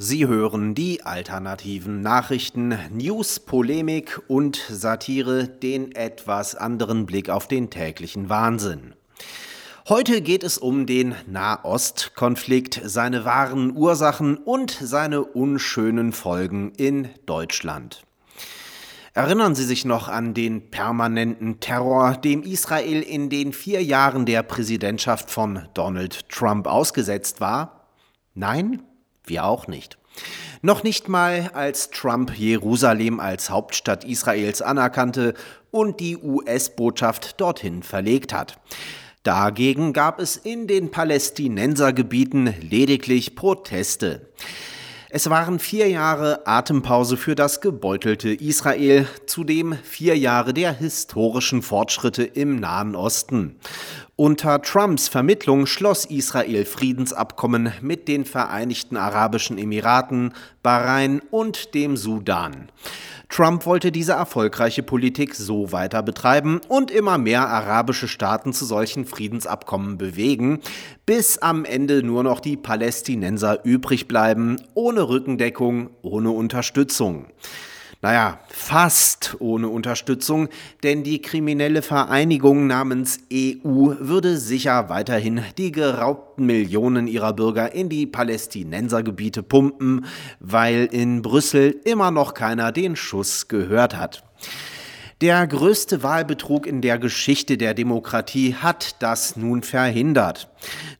Sie hören die alternativen Nachrichten, News, Polemik und Satire, den etwas anderen Blick auf den täglichen Wahnsinn. Heute geht es um den Nahostkonflikt, seine wahren Ursachen und seine unschönen Folgen in Deutschland. Erinnern Sie sich noch an den permanenten Terror, dem Israel in den vier Jahren der Präsidentschaft von Donald Trump ausgesetzt war? Nein? Wir auch nicht. Noch nicht mal, als Trump Jerusalem als Hauptstadt Israels anerkannte und die US-Botschaft dorthin verlegt hat. Dagegen gab es in den Palästinensergebieten lediglich Proteste. Es waren vier Jahre Atempause für das gebeutelte Israel, zudem vier Jahre der historischen Fortschritte im Nahen Osten. Unter Trumps Vermittlung schloss Israel Friedensabkommen mit den Vereinigten Arabischen Emiraten, Bahrain und dem Sudan. Trump wollte diese erfolgreiche Politik so weiter betreiben und immer mehr arabische Staaten zu solchen Friedensabkommen bewegen, bis am Ende nur noch die Palästinenser übrig bleiben, ohne Rückendeckung, ohne Unterstützung. Naja, fast ohne Unterstützung, denn die kriminelle Vereinigung namens EU würde sicher weiterhin die geraubten Millionen ihrer Bürger in die Palästinensergebiete pumpen, weil in Brüssel immer noch keiner den Schuss gehört hat. Der größte Wahlbetrug in der Geschichte der Demokratie hat das nun verhindert.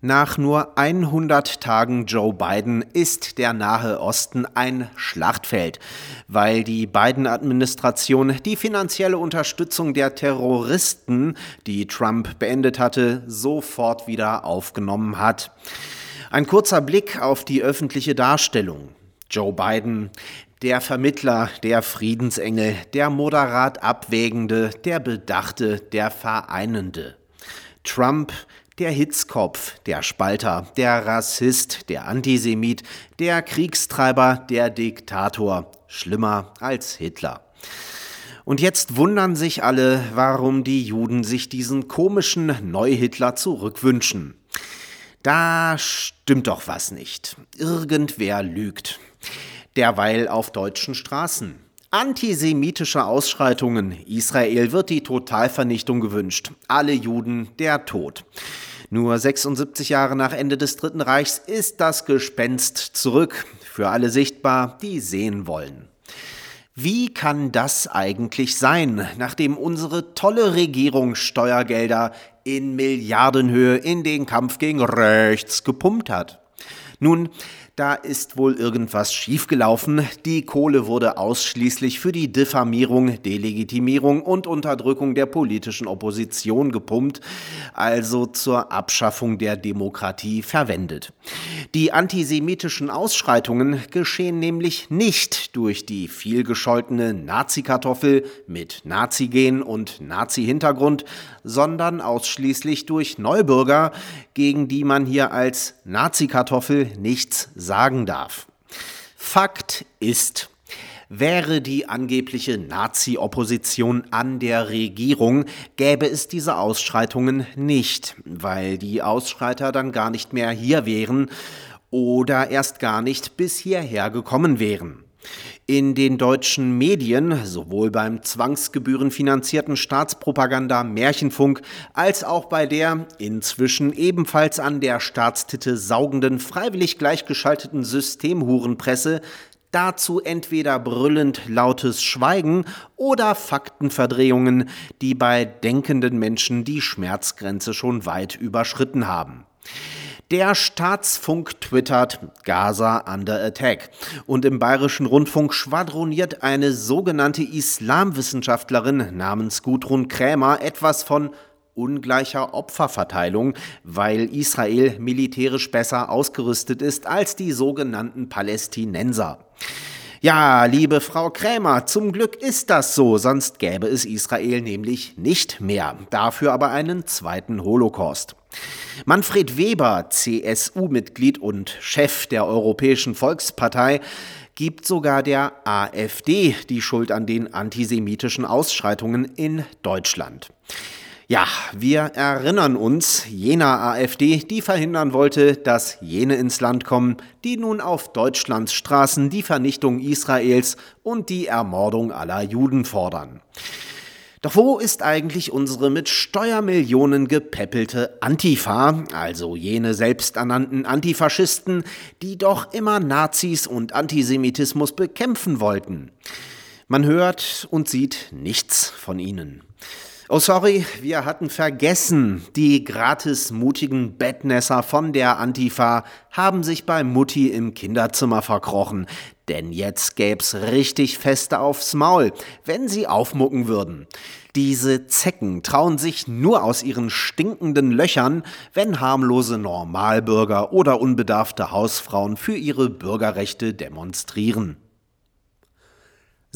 Nach nur 100 Tagen Joe Biden ist der Nahe Osten ein Schlachtfeld, weil die Biden-Administration die finanzielle Unterstützung der Terroristen, die Trump beendet hatte, sofort wieder aufgenommen hat. Ein kurzer Blick auf die öffentliche Darstellung. Joe Biden, der Vermittler, der Friedensengel, der moderat Abwägende, der Bedachte, der Vereinende. Trump, der Hitzkopf, der Spalter, der Rassist, der Antisemit, der Kriegstreiber, der Diktator, schlimmer als Hitler. Und jetzt wundern sich alle, warum die Juden sich diesen komischen Neuhitler zurückwünschen. Da stimmt doch was nicht. Irgendwer lügt derweil auf deutschen Straßen. Antisemitische Ausschreitungen. Israel wird die Totalvernichtung gewünscht. Alle Juden der Tod. Nur 76 Jahre nach Ende des Dritten Reichs ist das Gespenst zurück. Für alle sichtbar, die sehen wollen. Wie kann das eigentlich sein, nachdem unsere tolle Regierung Steuergelder in Milliardenhöhe in den Kampf gegen rechts gepumpt hat? Nun, da ist wohl irgendwas schiefgelaufen. Die Kohle wurde ausschließlich für die Diffamierung, Delegitimierung und Unterdrückung der politischen Opposition gepumpt, also zur Abschaffung der Demokratie verwendet. Die antisemitischen Ausschreitungen geschehen nämlich nicht durch die vielgescholtene Nazi-Kartoffel mit Nazi-Gen und Nazi-Hintergrund, sondern ausschließlich durch Neubürger, gegen die man hier als Nazi-Kartoffel nichts sagen darf. Fakt ist, Wäre die angebliche Nazi-Opposition an der Regierung, gäbe es diese Ausschreitungen nicht, weil die Ausschreiter dann gar nicht mehr hier wären oder erst gar nicht bis hierher gekommen wären. In den deutschen Medien, sowohl beim zwangsgebührenfinanzierten Staatspropaganda Märchenfunk als auch bei der inzwischen ebenfalls an der Staatstitte saugenden freiwillig gleichgeschalteten Systemhurenpresse dazu entweder brüllend lautes Schweigen oder Faktenverdrehungen, die bei denkenden Menschen die Schmerzgrenze schon weit überschritten haben. Der Staatsfunk twittert Gaza under attack. Und im bayerischen Rundfunk schwadroniert eine sogenannte Islamwissenschaftlerin namens Gudrun Krämer etwas von ungleicher Opferverteilung, weil Israel militärisch besser ausgerüstet ist als die sogenannten Palästinenser. Ja, liebe Frau Krämer, zum Glück ist das so, sonst gäbe es Israel nämlich nicht mehr. Dafür aber einen zweiten Holocaust. Manfred Weber, CSU-Mitglied und Chef der Europäischen Volkspartei, gibt sogar der AfD die Schuld an den antisemitischen Ausschreitungen in Deutschland. Ja, wir erinnern uns jener AfD, die verhindern wollte, dass jene ins Land kommen, die nun auf Deutschlands Straßen die Vernichtung Israels und die Ermordung aller Juden fordern. Doch wo ist eigentlich unsere mit Steuermillionen gepeppelte Antifa, also jene selbsternannten Antifaschisten, die doch immer Nazis und Antisemitismus bekämpfen wollten? Man hört und sieht nichts von ihnen. Oh sorry, wir hatten vergessen, die gratis mutigen Bettnässer von der Antifa haben sich bei Mutti im Kinderzimmer verkrochen, denn jetzt gäb's richtig Feste aufs Maul, wenn sie aufmucken würden. Diese Zecken trauen sich nur aus ihren stinkenden Löchern, wenn harmlose Normalbürger oder unbedarfte Hausfrauen für ihre Bürgerrechte demonstrieren.